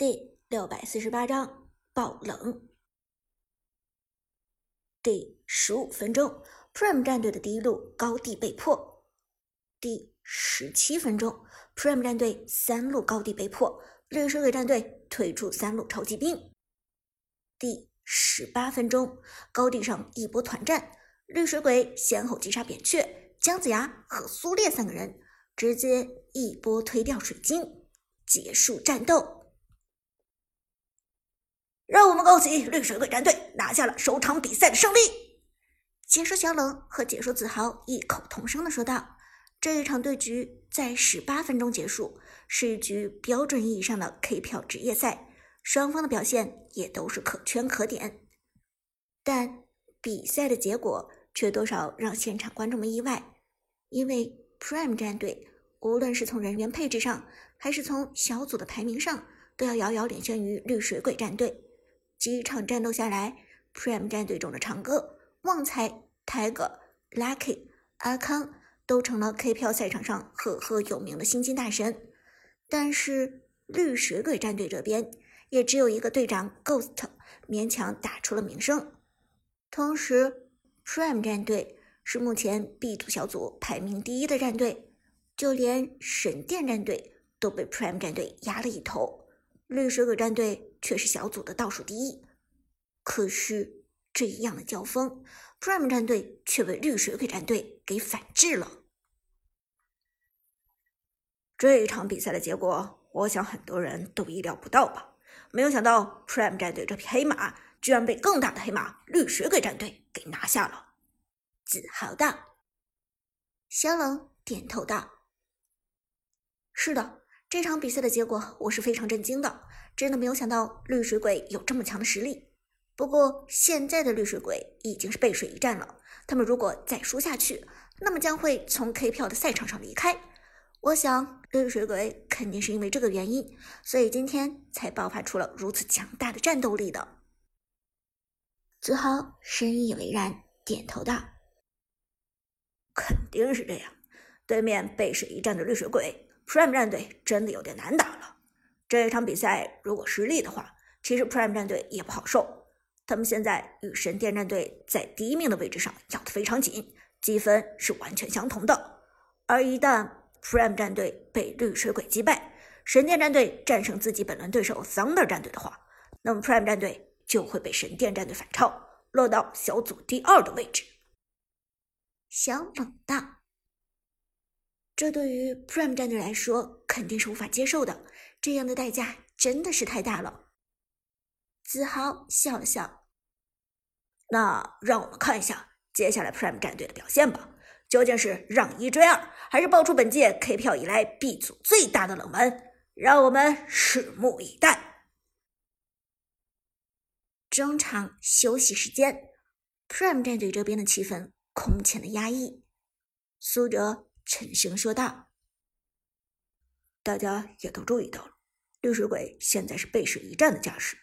第六百四十八章爆冷。第十五分钟，Prime 战队的第一路高地被破。第十七分钟，Prime 战队三路高地被破，绿水鬼战队推出三路超级兵。第十八分钟，高地上一波团战，绿水鬼先后击杀扁鹊、姜子牙和苏烈三个人，直接一波推掉水晶，结束战斗。让我们恭喜绿水鬼战队拿下了首场比赛的胜利。解说小冷和解说子豪异口同声的说道：“这一场对局在十八分钟结束，是一局标准意义上的 K 票职业赛，双方的表现也都是可圈可点。但比赛的结果却多少让现场观众们意外，因为 Prime 战队无论是从人员配置上，还是从小组的排名上，都要遥遥领先于绿水鬼战队。”几场战斗下来，Prime 战队中的长歌、旺财、Tiger、Lucky、阿康都成了 K 票赛场上赫赫有名的新晋大神。但是绿水鬼战队这边，也只有一个队长 Ghost 勉强打出了名声。同时，Prime 战队是目前 B 组小组排名第一的战队，就连神殿战队都被 Prime 战队压了一头。绿水鬼战队却是小组的倒数第一，可是这一样的交锋，Prime 战队却被绿水鬼战队给反制了。这一场比赛的结果，我想很多人都意料不到吧？没有想到 Prime 战队这匹黑马，居然被更大的黑马绿水鬼战队给拿下了。自豪道，肖冷点头道：“是的。”这场比赛的结果，我是非常震惊的，真的没有想到绿水鬼有这么强的实力。不过现在的绿水鬼已经是背水一战了，他们如果再输下去，那么将会从 K 票的赛场上离开。我想绿水鬼肯定是因为这个原因，所以今天才爆发出了如此强大的战斗力的。子豪深以为然，点头道：“肯定是这样，对面背水一战的绿水鬼。” Prime 战队真的有点难打了。这一场比赛如果失利的话，其实 Prime 战队也不好受。他们现在与神殿战队在第一名的位置上咬得非常紧，积分是完全相同的。而一旦 Prime 战队被绿水鬼击败，神殿战队战胜自己本轮对手 Thunder 战队的话，那么 Prime 战队就会被神殿战队反超，落到小组第二的位置。小冷道。这对于 Prime 战队来说肯定是无法接受的，这样的代价真的是太大了。子豪笑了笑，那让我们看一下接下来 Prime 战队的表现吧，究竟是让一追二，还是爆出本届 K 票以来 B 组最大的冷门？让我们拭目以待。中场休息时间，Prime 战队这边的气氛空前的压抑，苏哲。沉声说道：“大家也都注意到了，绿水鬼现在是背水一战的架势，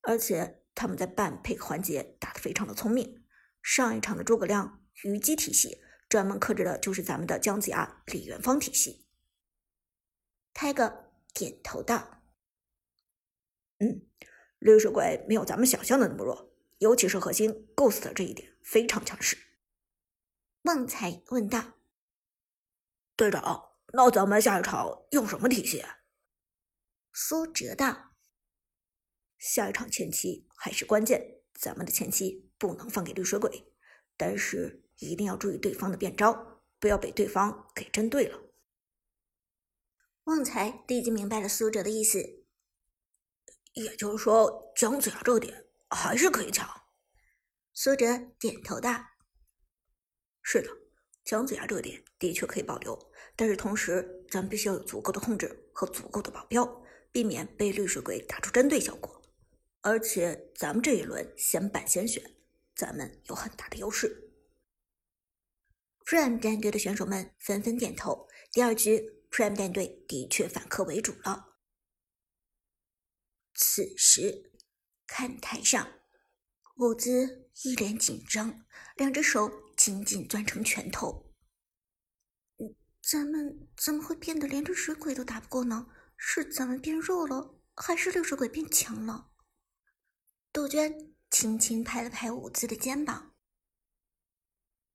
而且他们在半配合环节打得非常的聪明。上一场的诸葛亮虞姬体系，专门克制的就是咱们的姜子牙李元芳体系。”泰哥点头道：“嗯，绿水鬼没有咱们想象的那么弱，尤其是核心 Ghost 这一点非常强势。”旺财问道。队长，那咱们下一场用什么体系？苏哲道：“下一场前期还是关键，咱们的前期不能放给绿水鬼，但是一定要注意对方的变招，不要被对方给针对了。”旺财立即明白了苏哲的意思，也就是说，姜子牙这点还是可以抢。苏哲点头道：“是的。”姜子牙这点的确可以保留，但是同时咱们必须要有足够的控制和足够的保镖，避免被绿水鬼打出针对效果。而且咱们这一轮先板先选，咱们有很大的优势。Prime 战队的选手们纷纷点头。第二局，Prime 战队的确反客为主了。此时，看台上，伍兹一脸紧张，两只手。紧紧攥成拳头。咱们怎么会变得连只水鬼都打不过呢？是咱们变弱了，还是绿水鬼变强了？杜鹃轻轻拍了拍伍兹的肩膀：“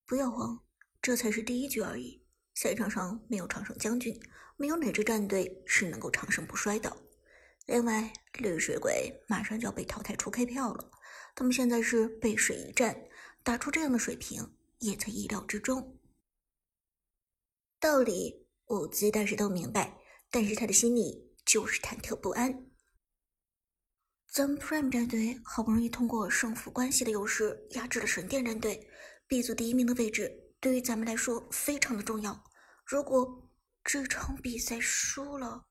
不要慌，这才是第一局而已。赛场上没有常胜将军，没有哪支战队是能够长盛不衰的。另外，绿水鬼马上就要被淘汰出 K 票了，他们现在是背水一战，打出这样的水平也在意料之中。道理伍兹倒是都明白。”但是他的心里就是忐忑不安。咱们 Prime 战队好不容易通过胜负关系的优势压制了神殿战队，B 组第一名的位置对于咱们来说非常的重要。如果这场比赛输了，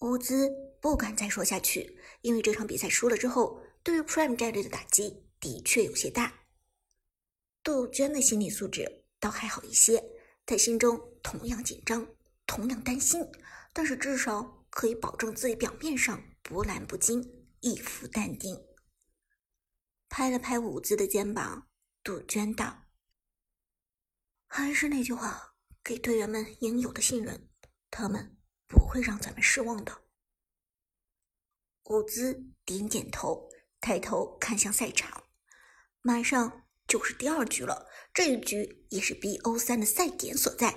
伍兹不敢再说下去，因为这场比赛输了之后，对于 Prime 战队的打击的确有些大。杜鹃的心理素质倒还好一些，她心中同样紧张。同样担心，但是至少可以保证自己表面上波澜不惊，一副淡定。拍了拍伍兹的肩膀，杜鹃道：“还是那句话，给队员们应有的信任，他们不会让咱们失望的。”伍兹点点头，抬头看向赛场，马上就是第二局了，这一局也是 BO 三的赛点所在。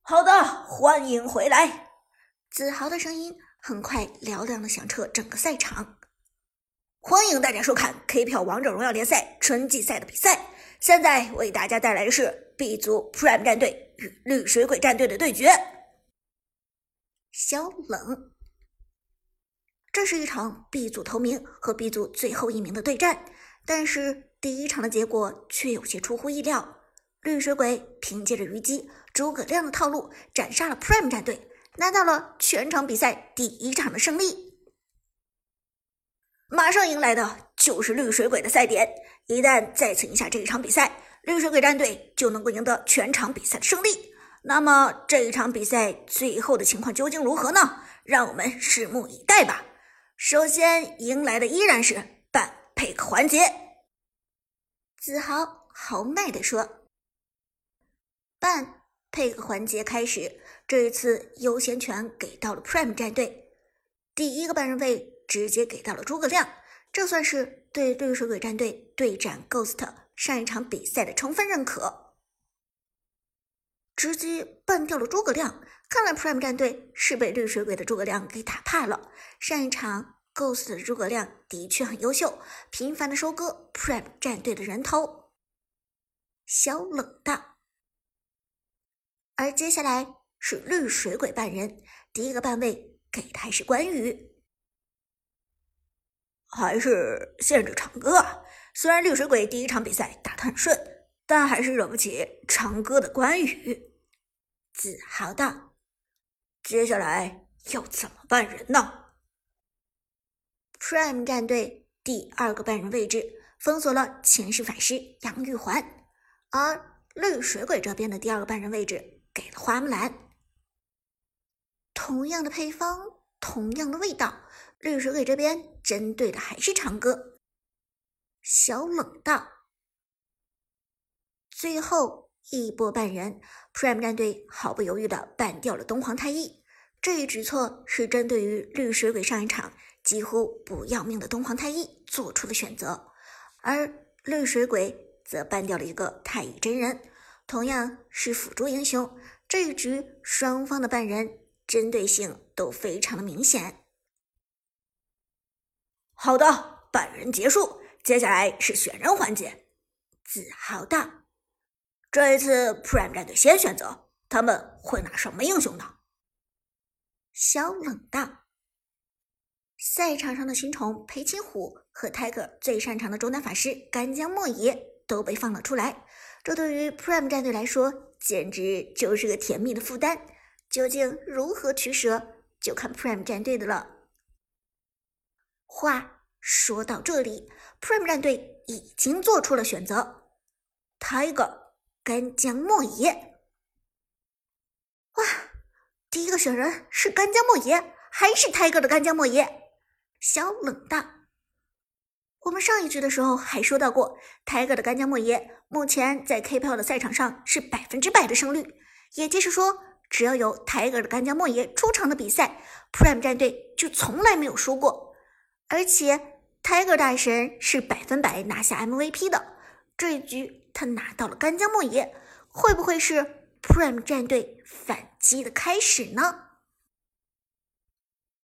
好的，欢迎回来！子豪的声音很快嘹亮的响彻整个赛场。欢迎大家收看 K 票王者荣耀联赛春季赛的比赛。现在为大家带来的是 B 组 Prime 战队与绿水鬼战队的对决。小冷，这是一场 B 组头名和 B 组最后一名的对战，但是第一场的结果却有些出乎意料。绿水鬼凭借着虞姬。诸葛亮的套路斩杀了 Prime 战队，拿到了全场比赛第一场的胜利。马上迎来的就是绿水鬼的赛点，一旦再次赢下这一场比赛，绿水鬼战队就能够赢得全场比赛的胜利。那么这一场比赛最后的情况究竟如何呢？让我们拭目以待吧。首先迎来的依然是半 pick 环节，子豪豪迈地说：“半。”配个环节开始，这一次优先权给到了 Prime 战队，第一个半人位直接给到了诸葛亮，这算是对绿水鬼战队对战 Ghost 上一场比赛的充分认可。直接办掉了诸葛亮，看来 Prime 战队是被绿水鬼的诸葛亮给打怕了。上一场 Ghost 的诸葛亮的确很优秀，频繁的收割 Prime 战队的人头。小冷道。而接下来是绿水鬼半人，第一个半位给的还是关羽，还是限制长歌啊？虽然绿水鬼第一场比赛打得很顺，但还是惹不起长歌的关羽。子豪道：“接下来要怎么办人呢？”Prime 战队第二个半人位置封锁了前世法师杨玉环，而绿水鬼这边的第二个半人位置。给了花木兰，同样的配方，同样的味道。绿水鬼这边针对的还是长歌。小冷道，最后一波半人，Prime 战队毫不犹豫的办掉了东皇太一。这一举措是针对于绿水鬼上一场几乎不要命的东皇太一做出的选择，而绿水鬼则办掉了一个太乙真人。同样是辅助英雄，这一局双方的半人针对性都非常的明显。好的，半人结束，接下来是选人环节。子豪道：“这一次 Prime 战队先选择，他们会拿什么英雄呢？”小冷道：“赛场上的新宠裴擒虎和 Tiger 最擅长的中单法师干将莫邪都被放了出来。”这对于 Prime 战队来说，简直就是个甜蜜的负担。究竟如何取舍，就看 Prime 战队的了。话说到这里，Prime 战队已经做出了选择，Tiger 干将莫邪。哇，第一个选人是干将莫邪，还是 Tiger 的干将莫邪？小冷道。我们上一局的时候还说到过，Tiger 的干将莫邪目前在 KPL 的赛场上是百分之百的胜率，也就是说只要有 Tiger 的干将莫邪出场的比赛，Prime 战队就从来没有输过。而且 Tiger 大神是百分百拿下 MVP 的，这一局他拿到了干将莫邪，会不会是 Prime 战队反击的开始呢？